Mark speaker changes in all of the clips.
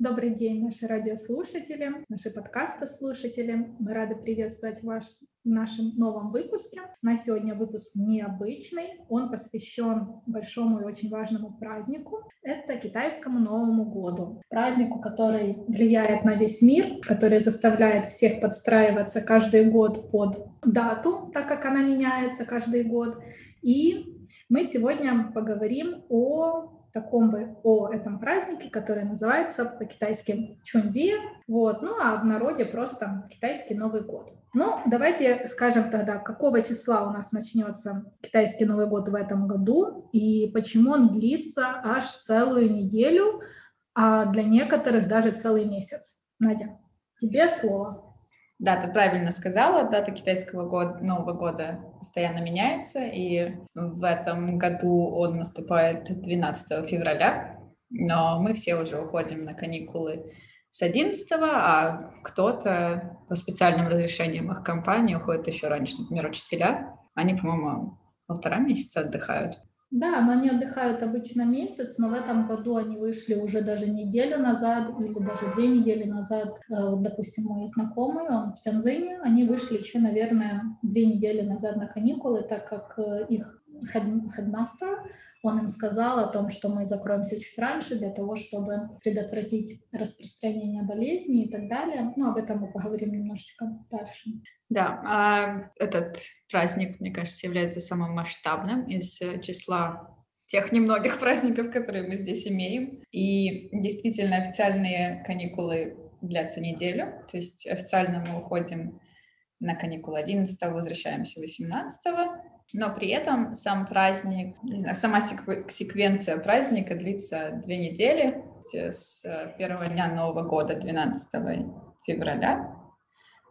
Speaker 1: Добрый день, наши радиослушатели, наши подкастослушатели. Мы рады приветствовать вас в нашем новом выпуске. На сегодня выпуск необычный. Он посвящен большому и очень важному празднику. Это китайскому Новому году. Празднику, который влияет на весь мир, который заставляет всех подстраиваться каждый год под дату, так как она меняется каждый год. И мы сегодня поговорим о таком бы о этом празднике, который называется по-китайски Чунди, вот, ну а в народе просто китайский Новый год. Ну, давайте скажем тогда, какого числа у нас начнется китайский Новый год в этом году и почему он длится аж целую неделю, а для некоторых даже целый месяц. Надя, тебе слово.
Speaker 2: Да, ты правильно сказала, дата китайского года, Нового года постоянно меняется, и в этом году он наступает 12 февраля, но мы все уже уходим на каникулы с 11, а кто-то по специальным разрешениям их компании уходит еще раньше, например, учителя, они, по-моему, полтора месяца отдыхают.
Speaker 1: Да, но они отдыхают обычно месяц, но в этом году они вышли уже даже неделю назад или даже две недели назад. Э, допустим, мой знакомый, он в Тянзине, они вышли еще, наверное, две недели назад на каникулы, так как э, их headmaster, он им сказал о том, что мы закроемся чуть раньше для того, чтобы предотвратить распространение болезни и так далее. Ну, об этом мы поговорим немножечко дальше.
Speaker 2: Да, а этот праздник, мне кажется, является самым масштабным из числа тех немногих праздников, которые мы здесь имеем. И действительно официальные каникулы длятся неделю, то есть официально мы уходим на каникулы 11 возвращаемся 18 но при этом сам праздник, не знаю, сама секвенция праздника длится две недели, с э, первого дня Нового года, 12 февраля,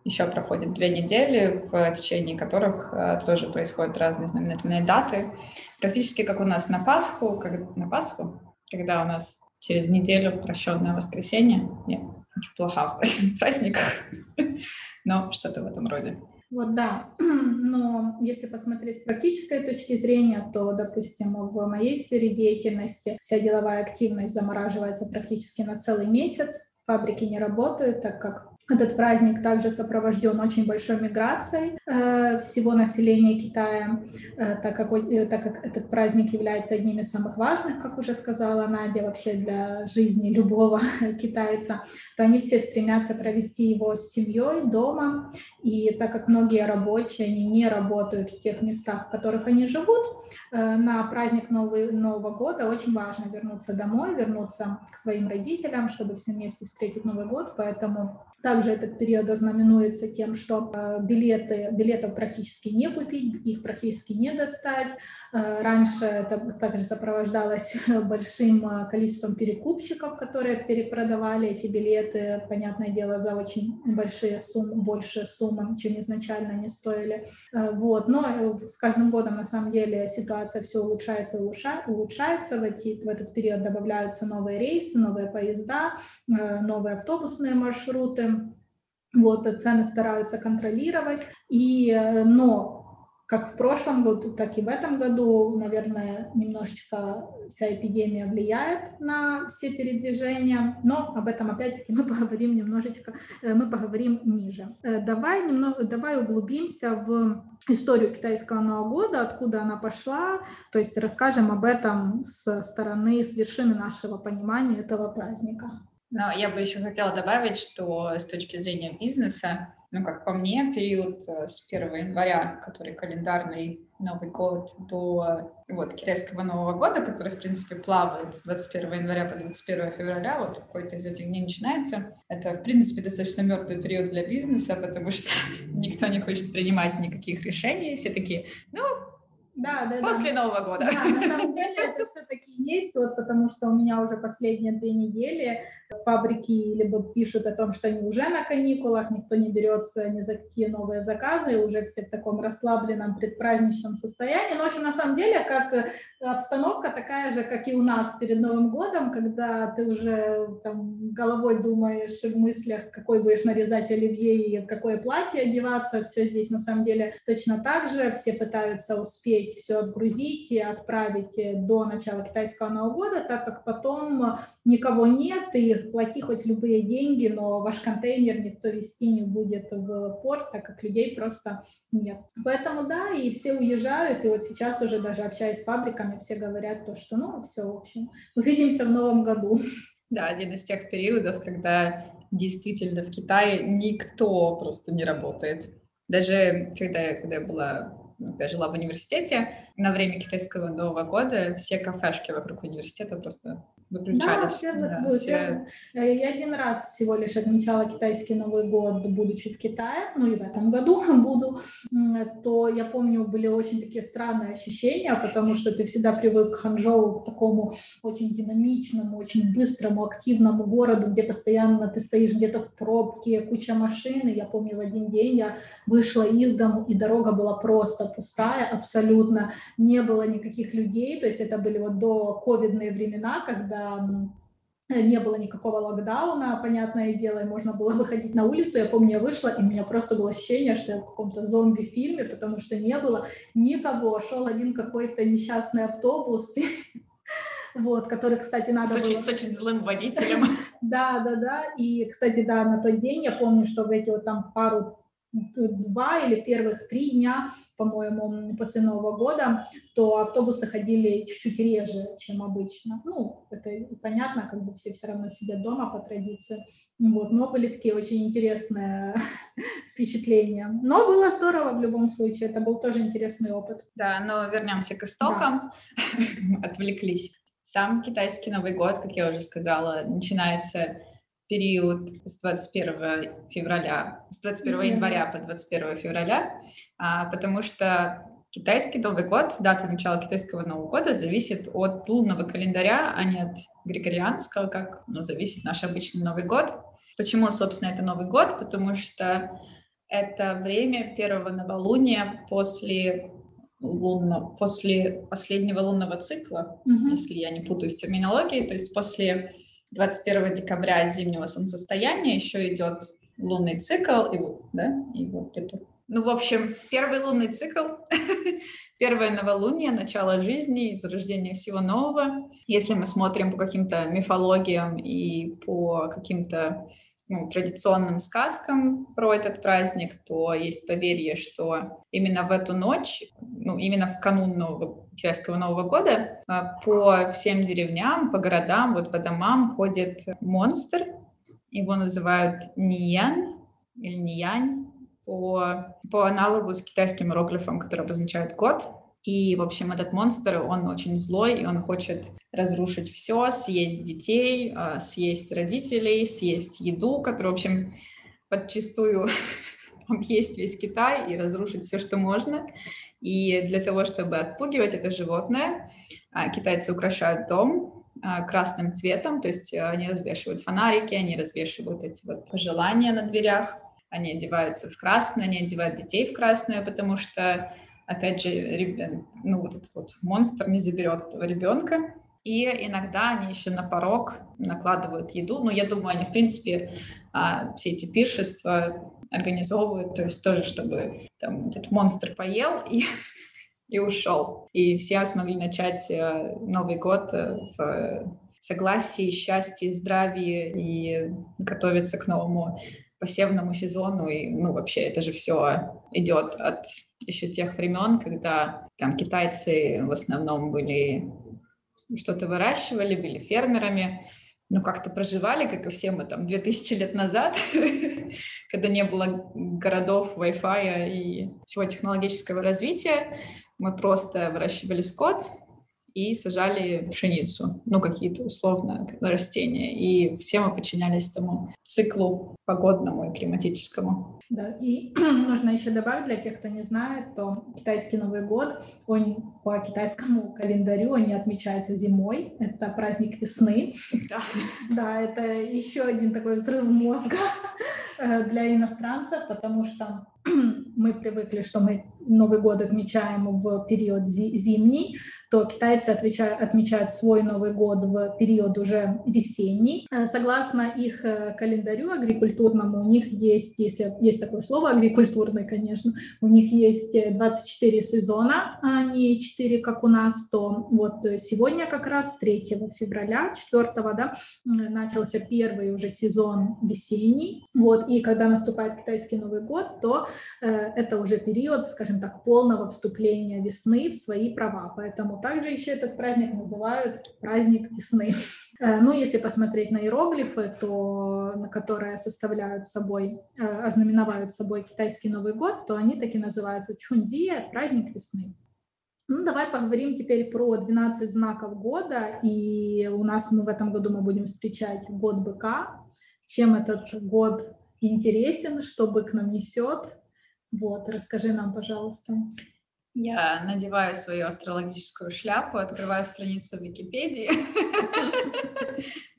Speaker 2: еще проходит две недели, в течение которых э, тоже происходят разные знаменательные даты. Практически как у нас на Пасху, как, на Пасху, когда у нас через неделю прощенное воскресенье. Я очень плоха в праздниках, но что-то в этом роде.
Speaker 1: Вот да, но если посмотреть с практической точки зрения, то, допустим, в моей сфере деятельности вся деловая активность замораживается практически на целый месяц, фабрики не работают, так как этот праздник также сопровожден очень большой миграцией э, всего населения Китая, э, так, как, э, так как этот праздник является одним из самых важных, как уже сказала Надя, вообще для жизни любого китайца, то они все стремятся провести его с семьей дома. И так как многие рабочие, они не работают в тех местах, в которых они живут, на праздник Новый, Нового года очень важно вернуться домой, вернуться к своим родителям, чтобы все вместе встретить Новый год. Поэтому также этот период ознаменуется тем, что э, билеты, билетов практически не купить, их практически не достать. Э, раньше это также сопровождалось большим э, количеством перекупщиков, которые перепродавали эти билеты, понятное дело, за очень большие суммы, большие суммы, чем изначально они стоили. Вот. Но с каждым годом, на самом деле, ситуация все улучшается и улучшается. В, эти, в этот период добавляются новые рейсы, новые поезда, новые автобусные маршруты. Вот, цены стараются контролировать. И, э, но как в прошлом году, так и в этом году, наверное, немножечко вся эпидемия влияет на все передвижения, но об этом опять-таки мы поговорим немножечко, э, мы поговорим ниже. Э, давай, немного, давай углубимся в историю китайского Нового года, откуда она пошла, то есть расскажем об этом с стороны, с вершины нашего понимания этого праздника.
Speaker 2: Но я бы еще хотела добавить, что с точки зрения бизнеса, ну, как по мне, период э, с 1 января, который календарный Новый год, до вот, китайского Нового года, который, в принципе, плавает с 21 января по 21 февраля, вот какой-то из этих дней начинается. Это, в принципе, достаточно мертвый период для бизнеса, потому что никто не хочет принимать никаких решений. Все такие, ну, да, да, После да. Нового года.
Speaker 1: Да, на самом деле это все-таки есть, вот потому что у меня уже последние две недели фабрики либо пишут о том, что они уже на каникулах, никто не берется ни за какие новые заказы, уже все в таком расслабленном предпраздничном состоянии. Но, в общем, на самом деле, как э, обстановка такая же, как и у нас перед Новым годом, когда ты уже там головой думаешь в мыслях, какой будешь нарезать оливье и какое платье одеваться, все здесь на самом деле точно так же, все пытаются успеть успеть все отгрузить и отправить до начала китайского Нового года, так как потом никого нет, и плати хоть любые деньги, но ваш контейнер никто вести не будет в порт, так как людей просто нет. Поэтому да, и все уезжают, и вот сейчас уже даже общаясь с фабриками, все говорят то, что ну все, в общем, увидимся в новом году.
Speaker 2: Да, один из тех периодов, когда действительно в Китае никто просто не работает. Даже когда я, когда я была когда я жила в университете, на время китайского Нового года все кафешки вокруг университета просто выключались. Да,
Speaker 1: все, да, все... Э, я один раз всего лишь отмечала китайский Новый год, будучи в Китае, ну и в этом году буду, то я помню, были очень такие странные ощущения, потому что ты всегда привык к Ханчжоу, к такому очень динамичному, очень быстрому, активному городу, где постоянно ты стоишь где-то в пробке, куча машин, и я помню, в один день я вышла из дому, и дорога была просто пустая абсолютно, не было никаких людей, то есть это были вот до ковидные времена, когда не было никакого локдауна, понятное дело, и можно было выходить на улицу. Я помню, я вышла, и у меня просто было ощущение, что я в каком-то зомби-фильме, потому что не было никого. Шел один какой-то несчастный автобус, вот, который, кстати, надо
Speaker 2: с очень, было... С очень злым водителем.
Speaker 1: Да, да, да. И, кстати, да, на тот день я помню, что в эти вот там пару два или первых три дня, по-моему, после Нового года, то автобусы ходили чуть-чуть реже, чем обычно. Ну, это понятно, как бы все все равно сидят дома по традиции. Вот, но были такие очень интересные впечатления. Но было здорово в любом случае, это был тоже интересный опыт.
Speaker 2: Да, но вернемся к истокам, да. отвлеклись. Сам китайский Новый год, как я уже сказала, начинается период с 21 февраля, с 21 mm-hmm. января по 21 февраля, а, потому что китайский Новый год, дата начала китайского Нового года зависит от лунного календаря, а не от григорианского, как ну, зависит наш обычный Новый год. Почему, собственно, это Новый год? Потому что это время первого новолуния после лунного, после последнего лунного цикла, mm-hmm. если я не путаюсь в терминологии, то есть после 21 декабря зимнего солнцестояния еще идет лунный цикл, и, да, и вот это. Ну, в общем, первый лунный цикл, первое новолуние, начало жизни, зарождение всего нового. Если мы смотрим по каким-то мифологиям и по каким-то ну, традиционным сказкам про этот праздник, то есть поверье, что именно в эту ночь, ну, именно в канун Нового, китайского Нового года, а, по всем деревням, по городам, вот по домам ходит монстр, его называют Ниян или Ниянь, по, по аналогу с китайским иероглифом, который обозначает год. И, в общем, этот монстр, он очень злой, и он хочет разрушить все, съесть детей, а, съесть родителей, съесть еду, которую, в общем, подчастую объесть весь Китай и разрушить все, что можно. И для того, чтобы отпугивать это животное, а, китайцы украшают дом а, красным цветом, то есть они развешивают фонарики, они развешивают эти вот пожелания на дверях, они одеваются в красное, они одевают детей в красное, потому что опять же, ну, вот этот вот монстр не заберет этого ребенка. И иногда они еще на порог накладывают еду. Но я думаю, они, в принципе, а, все эти пиршества организовывают, то есть тоже, чтобы там, этот монстр поел и, и ушел. И все смогли начать э, Новый год э, в согласии, счастье, здравии и готовиться к новому посевному сезону. И, ну, вообще, это же все идет от еще тех времен, когда там китайцы в основном были что-то выращивали, были фермерами, ну, как-то проживали, как и все мы там 2000 лет назад, когда не было городов, Wi-Fi и всего технологического развития. Мы просто выращивали скот, и сажали пшеницу, ну, какие-то условно растения. И все мы подчинялись тому циклу погодному и климатическому.
Speaker 1: Да, и нужно еще добавить для тех, кто не знает, то китайский Новый год, он по китайскому календарю, он не отмечается зимой, это праздник весны. Да. Да, это еще один такой взрыв мозга э, для иностранцев, потому что мы привыкли, что мы Новый год отмечаем в период зимний, то китайцы отвечают, отмечают свой Новый год в период уже весенний. Э, согласно их э, календарю агрикультурному, у них есть, если есть такое слово агрикультурный, конечно, у них есть 24 сезона, а не 4, как у нас, то вот сегодня как раз 3 февраля, 4, да, начался первый уже сезон весенний, вот, и когда наступает китайский Новый год, то Э, это уже период, скажем так, полного вступления весны в свои права. Поэтому также еще этот праздник называют праздник весны. Э, ну, если посмотреть на иероглифы, то, на которые составляют собой, э, ознаменовывают собой китайский Новый год, то они таки называются Чунди, праздник весны. Ну, давай поговорим теперь про 12 знаков года. И у нас мы в этом году мы будем встречать год быка. Чем этот год интересен, что бык нам несет, вот, расскажи нам, пожалуйста.
Speaker 2: Я надеваю свою астрологическую шляпу, открываю страницу Википедии.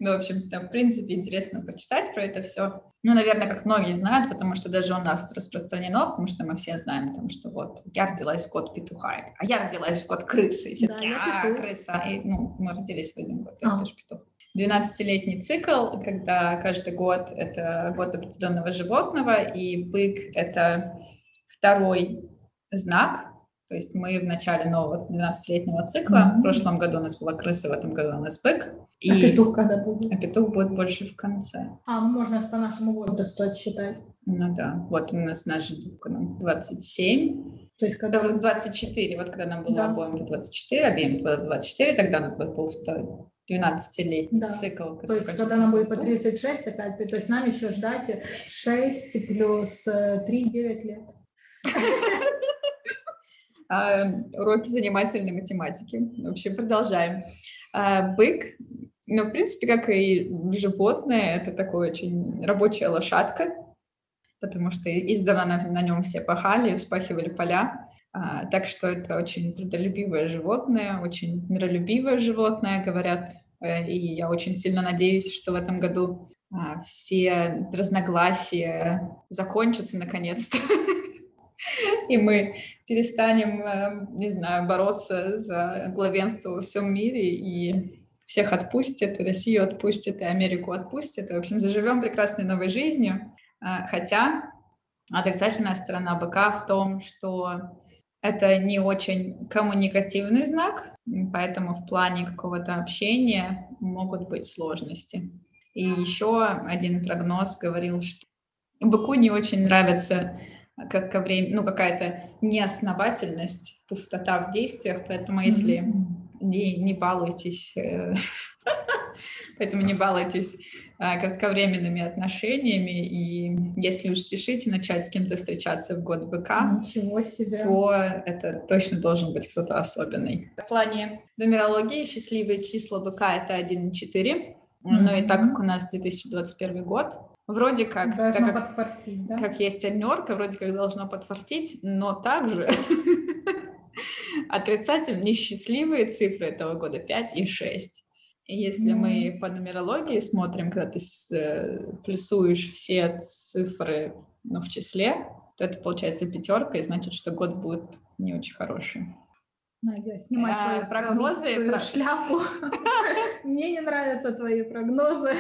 Speaker 2: Ну, в общем, там, в принципе, интересно почитать про это все. Ну, наверное, как многие знают, потому что даже у нас распространено, потому что мы все знаем, там, что вот я родилась в год петуха, а я родилась в год крысы, и все
Speaker 1: да,
Speaker 2: такие, а, крыса. И, ну, мы родились в один год, я а. тоже петух. 12-летний цикл, когда каждый год это год определенного животного, и бык — это второй знак, то есть мы в начале нового 12-летнего цикла, mm-hmm. в прошлом году у нас была крыса, в этом году у нас бык.
Speaker 1: И... А петух когда будет?
Speaker 2: А петух будет больше в конце.
Speaker 1: А, ну можно по нашему возрасту отсчитать.
Speaker 2: Ну да, вот у нас наш 27.
Speaker 1: То есть когда...
Speaker 2: 24, вот когда нам было да. обоим 24, обеим было 24, тогда у нас был второй. 12-летний да. цикл.
Speaker 1: То есть, когда нам будет по 36 опять, то есть нам еще ждать 6 плюс 3 э, 9 лет.
Speaker 2: А, уроки занимательной математики. В общем, продолжаем. А, бык, ну, в принципе, как и животное, это такое очень рабочая лошадка, потому что издавна на, нем все пахали, вспахивали поля. А, так что это очень трудолюбивое животное, очень миролюбивое животное, говорят. Э, и я очень сильно надеюсь, что в этом году все разногласия закончатся наконец-то. и мы перестанем, э, не знаю, бороться за главенство во всем мире и всех отпустят, и Россию отпустят, и Америку отпустят. И, в общем, заживем прекрасной новой жизнью. А, хотя отрицательная сторона быка в том, что это не очень коммуникативный знак, поэтому в плане какого-то общения могут быть сложности. И еще один прогноз говорил, что быку не очень нравится как ко времени, ну, какая-то неосновательность, пустота в действиях, поэтому если mm-hmm. не, не балуйтесь, э, поэтому не балуйтесь а, кратковременными отношениями, и если уж решите начать с кем-то встречаться в год быка,
Speaker 1: Ничего себе.
Speaker 2: то это точно должен быть кто-то особенный. В плане нумерологии счастливые числа быка — это 1 и 4, mm-hmm. но и так как у нас 2021 год, Вроде как,
Speaker 1: должно так как, подфартить, да?
Speaker 2: как есть однерка, вроде как должно подфартить, но также отрицательно несчастливые цифры этого года 5 и 6. И если mm. мы по нумерологии смотрим, когда ты с, э, плюсуешь все цифры ну, в числе, то это получается пятерка, и значит, что год будет не очень хороший.
Speaker 1: Надя, снимай а, свою прогнозы, свою про... шляпу. Мне не нравятся твои прогнозы.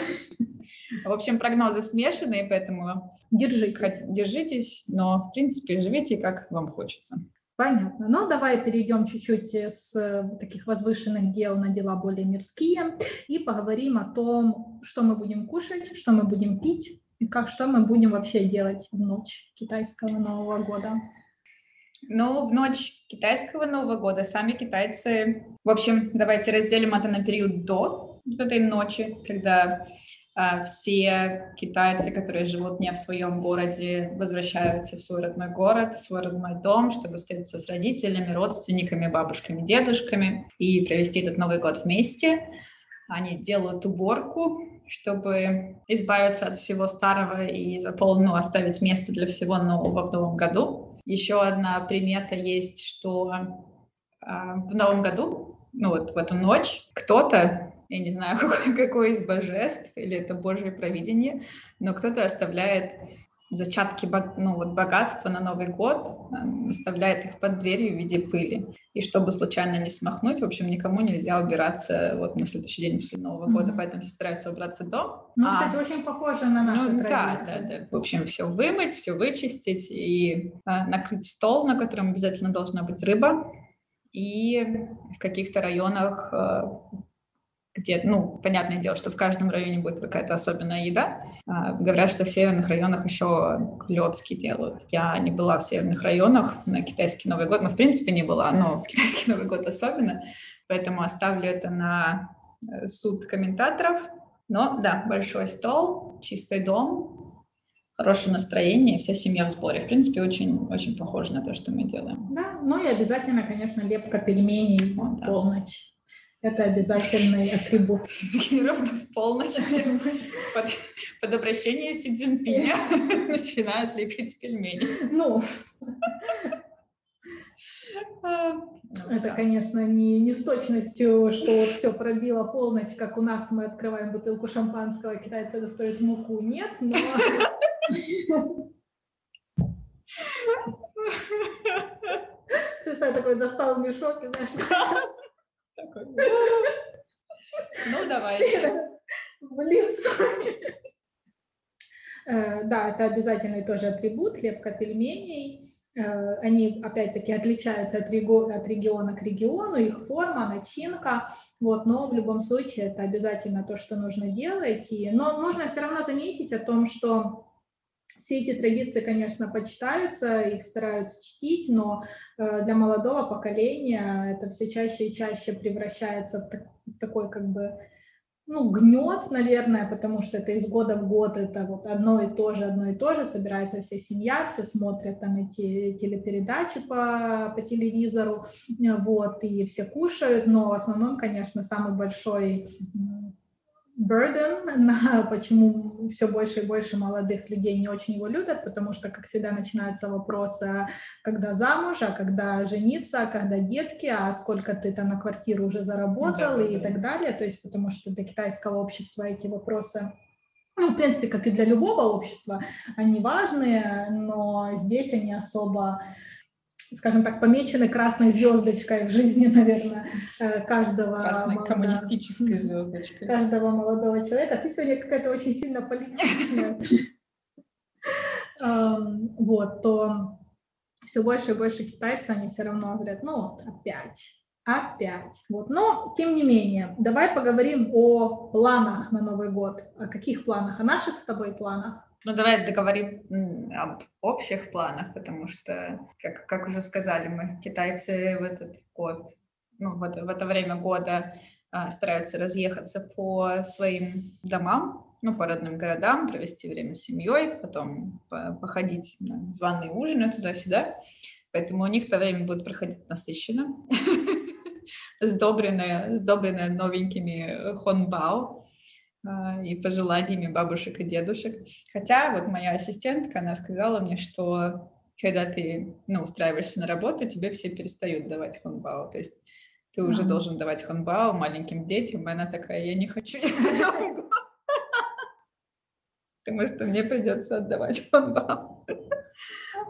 Speaker 2: В общем, прогнозы смешанные, поэтому
Speaker 1: держитесь.
Speaker 2: держитесь, но, в принципе, живите, как вам хочется.
Speaker 1: Понятно. Ну, давай перейдем чуть-чуть с таких возвышенных дел на дела более мирские и поговорим о том, что мы будем кушать, что мы будем пить и как что мы будем вообще делать в ночь китайского Нового года.
Speaker 2: Ну, в ночь китайского Нового года сами китайцы... В общем, давайте разделим это на период до вот этой ночи, когда все китайцы, которые живут не в своем городе, возвращаются в свой родной город, в свой родной дом, чтобы встретиться с родителями, родственниками, бабушками, дедушками и провести этот Новый год вместе. Они делают уборку, чтобы избавиться от всего старого и заполнить, ну, оставить место для всего нового в новом году. Еще одна примета есть, что а, в новом году, ну вот в эту ночь, кто-то я не знаю, какое, какое из божеств, или это Божье провидение, но кто-то оставляет зачатки ну, вот богатства на Новый год, эм, оставляет их под дверью в виде пыли. И чтобы случайно не смахнуть, в общем, никому нельзя убираться вот на следующий день после Нового mm-hmm. года, поэтому все стараются убраться до.
Speaker 1: Ну, а, кстати, очень похоже на наши ну,
Speaker 2: традиции. Да, да, да. В общем, все вымыть, все вычистить и а, накрыть стол, на котором обязательно должна быть рыба. И в каких-то районах а, где, ну, понятное дело, что в каждом районе будет какая-то особенная еда. А, говорят, что в северных районах еще клёцки делают. Я не была в северных районах на китайский Новый год, но в принципе не была, но китайский Новый год особенно, поэтому оставлю это на э, суд комментаторов. Но да, большой стол, чистый дом, хорошее настроение, вся семья в сборе. В принципе, очень, очень похоже на то, что мы делаем.
Speaker 1: Да, ну и обязательно, конечно, лепка пельменей вот, да. полночь. Это обязательный атрибут.
Speaker 2: Ровно в полночь под, под обращение Си Цзиньпиня начинают лепить пельмени.
Speaker 1: Ну, а, ну это, конечно, не, не с точностью, что вот все пробило полночь, как у нас мы открываем бутылку шампанского, китайцы достают муку. Нет, но... Представь, такой достал мешок и знаешь, такой.
Speaker 2: Ну, давайте.
Speaker 1: В лицо. Э, да, это обязательный тоже атрибут, лепка пельменей. Э, они, опять-таки, отличаются от, от региона к региону, их форма, начинка, вот, но в любом случае это обязательно то, что нужно делать. И, но нужно все равно заметить о том, что все эти традиции, конечно, почитаются, их стараются чтить, но э, для молодого поколения это все чаще и чаще превращается в, так, в такой как бы ну, гнет, наверное, потому что это из года в год, это вот одно и то же, одно и то же, собирается вся семья, все смотрят там эти телепередачи по, по телевизору, вот, и все кушают, но в основном, конечно, самый большой burden, на почему все больше и больше молодых людей не очень его любят, потому что, как всегда, начинаются вопросы, когда замуж, а когда жениться, а когда детки, а сколько ты там на квартиру уже заработал да, и да. так далее. То есть, потому что для китайского общества эти вопросы ну, в принципе, как и для любого общества, они важные, но здесь они особо скажем так, помечены красной звездочкой в жизни, наверное, э, каждого...
Speaker 2: Красной молодого, коммунистической звездочкой.
Speaker 1: Каждого молодого человека. Ты сегодня какая-то очень сильно политичная. Вот, то все больше и больше китайцев, они все равно говорят, ну вот, опять, опять. Вот. Но, тем не менее, давай поговорим о планах на Новый год. О каких планах? О наших с тобой планах?
Speaker 2: Ну, давай договорим об общих планах, потому что, как, как уже сказали мы, китайцы в этот год, ну, в это, в это время года а, стараются разъехаться по своим домам, ну, по родным городам, провести время с семьей, потом походить на званые ужины туда-сюда. Поэтому у них это время будет проходить насыщенно, сдобренное, сдобренное новенькими хонбао. А, и пожеланиями бабушек и дедушек. Хотя вот моя ассистентка, она сказала мне, что когда ты ну, устраиваешься на работу, тебе все перестают давать хонбао. То есть ты а. уже должен давать хонбао маленьким детям, и она такая, я не хочу, потому что мне придется отдавать хонбао.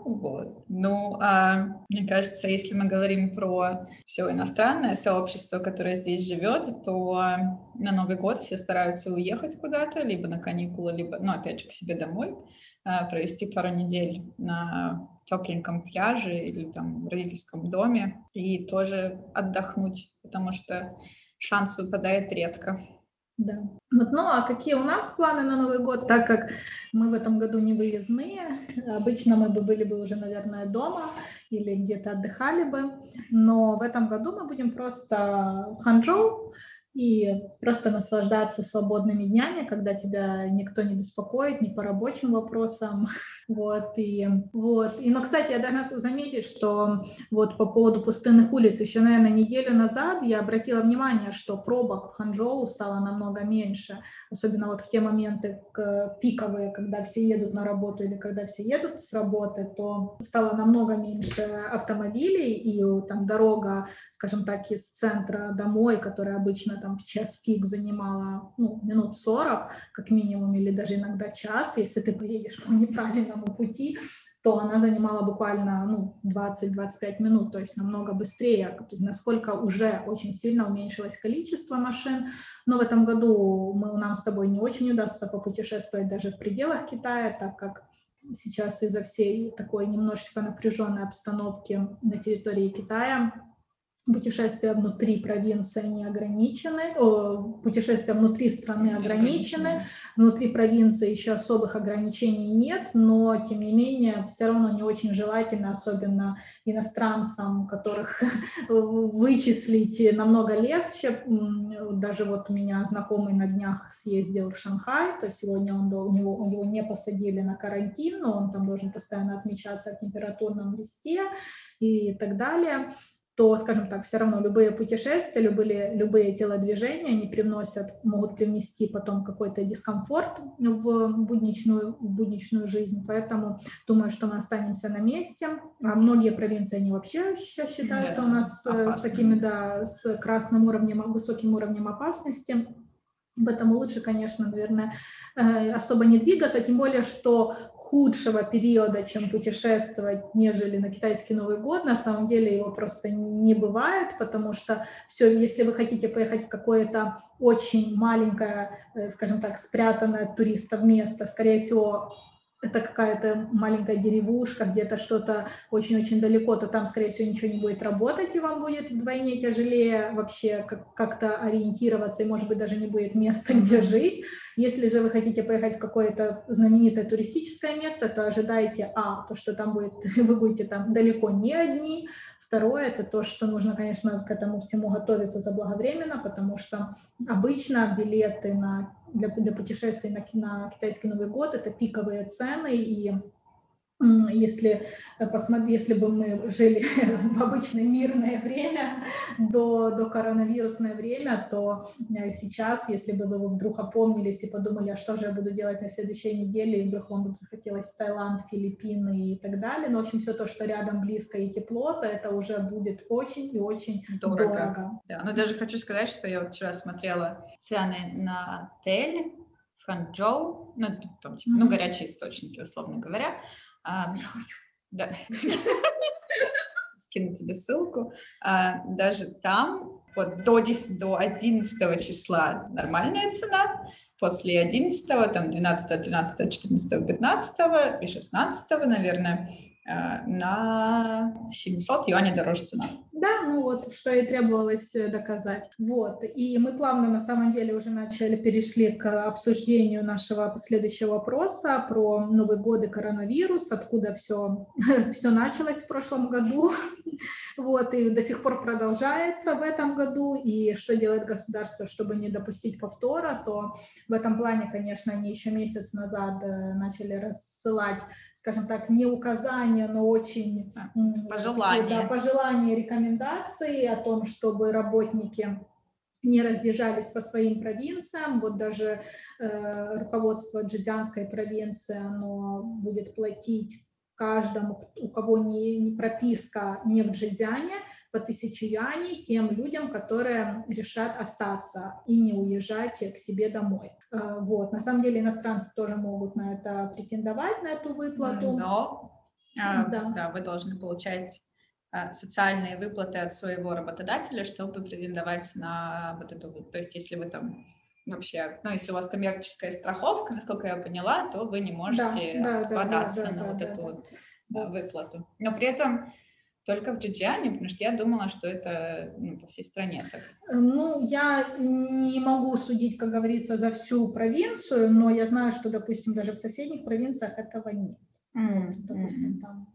Speaker 2: Вот. Ну, а, мне кажется, если мы говорим про все иностранное сообщество, которое здесь живет, то на Новый год все стараются уехать куда-то, либо на каникулы, либо, ну, опять же, к себе домой, а, провести пару недель на тепленьком пляже или там в родительском доме и тоже отдохнуть, потому что шанс выпадает редко.
Speaker 1: Да. Вот, ну а какие у нас планы на Новый год, так как мы в этом году не выездные, обычно мы бы были бы уже, наверное, дома или где-то отдыхали бы, но в этом году мы будем просто в Ханчжоу, и просто наслаждаться свободными днями, когда тебя никто не беспокоит ни по рабочим вопросам, вот, и, вот, и, но, кстати, я должна заметить, что вот по поводу пустынных улиц, еще, наверное, неделю назад я обратила внимание, что пробок в Ханчжоу стало намного меньше, особенно вот в те моменты пиковые, когда все едут на работу или когда все едут с работы, то стало намного меньше автомобилей, и там дорога, скажем так, из центра домой, которая обычно там в час пик занимала ну, минут 40, как минимум, или даже иногда час, если ты поедешь по неправильному пути, то она занимала буквально ну, 20-25 минут, то есть намного быстрее, то есть насколько уже очень сильно уменьшилось количество машин. Но в этом году мы, нам с тобой не очень удастся попутешествовать даже в пределах Китая, так как сейчас из-за всей такой немножечко напряженной обстановки на территории Китая путешествия внутри провинции не ограничены, о, путешествия внутри страны ограничены, внутри провинции еще особых ограничений нет, но тем не менее все равно не очень желательно, особенно иностранцам, которых вычислить намного легче. Даже вот у меня знакомый на днях съездил в Шанхай, то сегодня он, у него, его не посадили на карантин, но он там должен постоянно отмечаться о температурном листе и так далее то, скажем так, все равно любые путешествия, любые, любые телодвижения, они привносят, могут привнести потом какой-то дискомфорт в будничную, в будничную жизнь. Поэтому думаю, что мы останемся на месте. А многие провинции, они вообще сейчас считаются да, у нас опасными. с такими, да, с красным уровнем, высоким уровнем опасности. Поэтому лучше, конечно, наверное, э, особо не двигаться, тем более, что худшего периода, чем путешествовать, нежели на китайский Новый год. На самом деле его просто не бывает, потому что все, если вы хотите поехать в какое-то очень маленькое, э, скажем так, спрятанное от туристов место, скорее всего, это какая-то маленькая деревушка, где-то что-то очень-очень далеко, то там, скорее всего, ничего не будет работать, и вам будет вдвойне тяжелее вообще как-то ориентироваться, и, может быть, даже не будет места, где жить. Если же вы хотите поехать в какое-то знаменитое туристическое место, то ожидайте, а, то, что там будет, вы будете там далеко не одни, Второе – это то, что нужно, конечно, к этому всему готовиться заблаговременно, потому что обычно билеты на, для, для путешествий на, на китайский Новый год – это пиковые цены, и если, э, если бы мы жили в обычное мирное время, до, до коронавирусное время, то э, сейчас, если бы вы вдруг опомнились и подумали, а что же я буду делать на следующей неделе, и вдруг вам бы захотелось в Таиланд, Филиппины и так далее, но, в общем, все то, что рядом близко и тепло, то это уже будет очень и очень дорого. дорого.
Speaker 2: Да, но даже хочу сказать, что я вот вчера смотрела цены на отель в Ханчжоу, ну, там, типа, mm-hmm. ну, горячие источники, условно говоря,
Speaker 1: а, Я хочу.
Speaker 2: Да. Скину тебе ссылку. А, даже там вот до, 10, до 11 числа нормальная цена, после 11, там 12, 13, 14, 15 и 16, наверное, Э, на 700 юаней дороже цена.
Speaker 1: Да, ну вот, что и требовалось э, доказать. Вот, и мы плавно на самом деле уже начали, перешли к обсуждению нашего следующего вопроса про Новый год и коронавирус, откуда все, все началось в прошлом году, вот, и до сих пор продолжается в этом году, и что делает государство, чтобы не допустить повтора, то в этом плане, конечно, они еще месяц назад э, начали рассылать скажем так, не указания, но очень
Speaker 2: пожелания,
Speaker 1: да, пожелания, рекомендации о том, чтобы работники не разъезжались по своим провинциям. Вот даже э, руководство Джидзянской провинции, оно будет платить каждому, у кого не, не прописка не в Джидзяне, по тысяче юаней тем людям, которые решат остаться и не уезжать к себе домой. Э, вот. На самом деле иностранцы тоже могут на это претендовать, на эту выплату.
Speaker 2: Но а, да. да, вы должны получать а, социальные выплаты от своего работодателя, чтобы претендовать на вот эту, то есть если вы там вообще, ну, если у вас коммерческая страховка, насколько я поняла, то вы не можете да, да, податься да, да, на да, вот да, эту да. вот да. выплату. Но при этом только в Джиджиане, потому что я думала, что это ну, по всей стране так.
Speaker 1: Ну, я не могу судить, как говорится, за всю провинцию, но я знаю, что, допустим, даже в соседних провинциях этого нет. Mm-hmm. Вот, допустим, там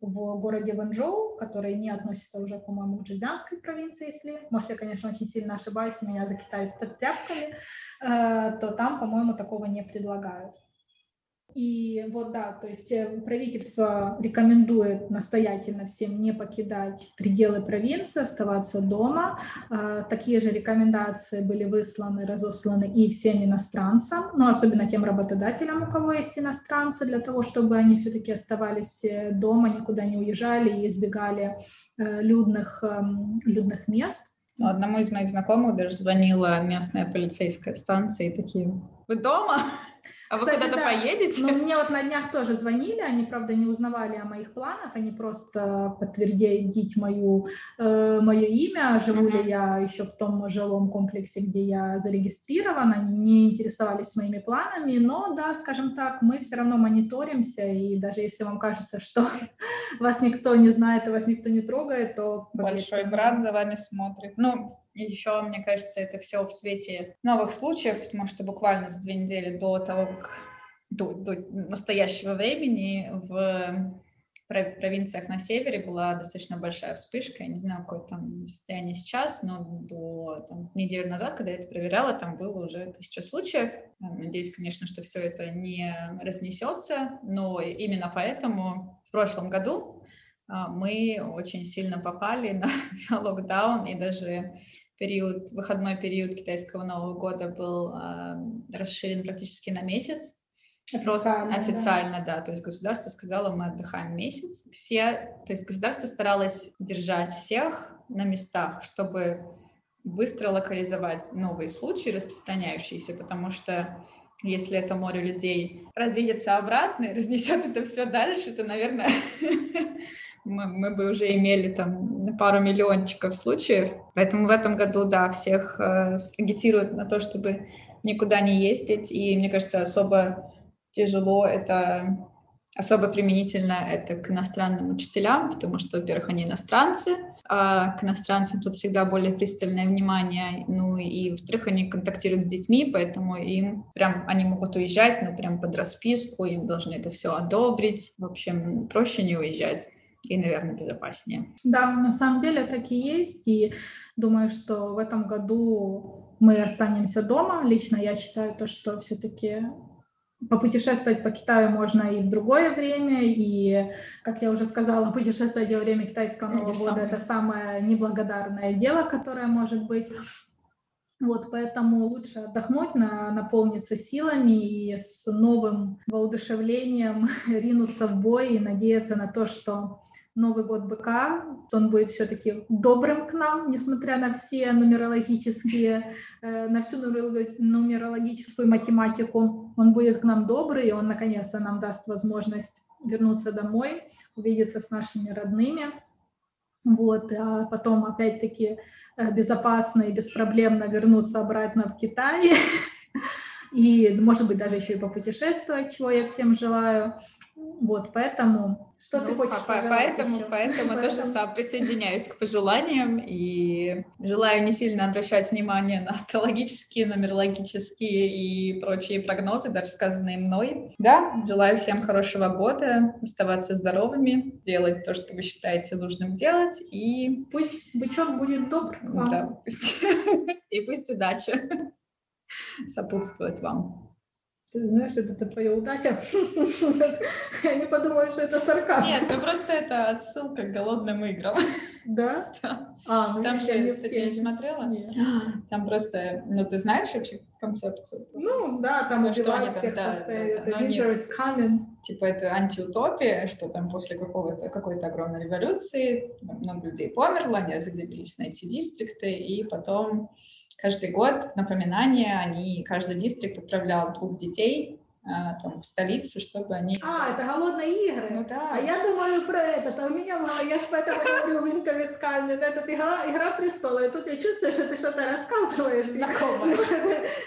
Speaker 1: в городе Вэнчжоу, который не относится уже, по-моему, к Джидзянской провинции, если, может, я, конечно, очень сильно ошибаюсь, меня закидают тряпками, э, то там, по-моему, такого не предлагают. И вот да, то есть э, правительство рекомендует настоятельно всем не покидать пределы провинции, оставаться дома. А, такие же рекомендации были высланы, разосланы и всем иностранцам, но особенно тем работодателям, у кого есть иностранцы, для того, чтобы они все-таки оставались э, дома, никуда не уезжали и избегали э, людных, эм, людных мест.
Speaker 2: Ну, одному из моих знакомых даже звонила местная полицейская станция и такие, вы дома? А Кстати, вы куда-то да. поедете?
Speaker 1: Ну, мне вот на днях тоже звонили, они, правда, не узнавали о моих планах, они просто подтвердили мою, э, мое имя, живу uh-huh. ли я еще в том жилом комплексе, где я зарегистрирована, не интересовались моими планами, но, да, скажем так, мы все равно мониторимся, и даже если вам кажется, что вас никто не знает и вас никто не трогает, то...
Speaker 2: Большой брат за вами смотрит. Ну, еще, мне кажется, это все в свете новых случаев, потому что буквально за две недели до того, как до, до настоящего времени в провинциях на севере была достаточно большая вспышка. Я не знаю, какое там состояние сейчас, но до там, недели назад, когда я это проверяла, там было уже тысяча случаев. Надеюсь, конечно, что все это не разнесется, но именно поэтому в прошлом году а, мы очень сильно попали на локдаун, и даже период, выходной период китайского Нового года был э, расширен практически на месяц. Официально, Просто официально, да. да. То есть государство сказало, мы отдыхаем месяц. Все, то есть государство старалось держать всех на местах, чтобы быстро локализовать новые случаи, распространяющиеся, потому что если это море людей разъедется обратно и разнесет это все дальше, то, наверное, мы, мы бы уже имели там пару миллиончиков случаев. Поэтому в этом году, да, всех э, агитируют на то, чтобы никуда не ездить. И мне кажется, особо тяжело это, особо применительно это к иностранным учителям, потому что, во-первых, они иностранцы, а к иностранцам тут всегда более пристальное внимание, ну и, во-вторых, они контактируют с детьми, поэтому им прям, они могут уезжать, ну прям под расписку, им должны это все одобрить, в общем, проще не уезжать и, наверное, безопаснее.
Speaker 1: Да, на самом деле так и есть, и думаю, что в этом году мы останемся дома. Лично я считаю то, что все-таки попутешествовать по Китаю можно и в другое время, и, как я уже сказала, путешествовать во время китайского Нового года самое. это самое неблагодарное дело, которое может быть. Вот, поэтому лучше отдохнуть, на, наполниться силами и с новым воодушевлением ринуться в бой и надеяться на то, что Новый год быка, он будет все-таки добрым к нам, несмотря на все нумерологические, э, на всю нумерологическую математику. Он будет к нам добрый, и он наконец-то нам даст возможность вернуться домой, увидеться с нашими родными. Вот, а потом опять-таки э, безопасно и беспроблемно вернуться обратно в Китай. И, может быть, даже еще и попутешествовать, чего я всем желаю. Вот, поэтому что ну, ты хочешь
Speaker 2: по поэтому, еще? поэтому, поэтому тоже сам присоединяюсь к пожеланиям и желаю не сильно обращать внимание на астрологические, нумерологические и прочие прогнозы, даже сказанные мной. Да, желаю всем хорошего года, оставаться здоровыми, делать то, что вы считаете нужным делать, и
Speaker 1: пусть бычок будет добр. Да,
Speaker 2: пусть. и пусть удача сопутствует вам
Speaker 1: ты знаешь, это, это твоя удача. Они подумают, что это сарказм.
Speaker 2: Нет, ну просто это отсылка к голодным играм.
Speaker 1: Да? А, ну
Speaker 2: Там же, ты не смотрела?
Speaker 1: Нет.
Speaker 2: Там просто, ну ты знаешь вообще концепцию?
Speaker 1: Ну да, там ну, убивают всех да, постоянно. Это winter is coming.
Speaker 2: Типа это антиутопия, что там после какого-то какой-то огромной революции много людей померло, они разделились на эти дистрикты, и потом каждый год в напоминание они, каждый дистрикт отправлял двух детей а, там, в столицу, чтобы они...
Speaker 1: А, это голодные игры?
Speaker 2: Ну да.
Speaker 1: А я думаю про это. А у меня мало, я же поэтому говорю Winter is coming, это игра, игра престола. И тут я чувствую, что ты что-то рассказываешь.
Speaker 2: Знакомое.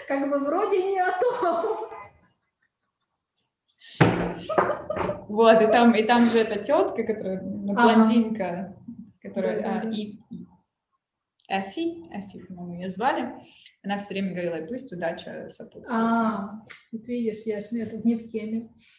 Speaker 1: Как бы вроде не о том.
Speaker 2: Вот, и там, и там же эта тетка, которая, ну, блондинка, которая, да, да, а, и Эфи, Эфи, по-моему, ее звали, она все время говорила, пусть удача сопутствует.
Speaker 1: А, вот видишь, я же не в теме.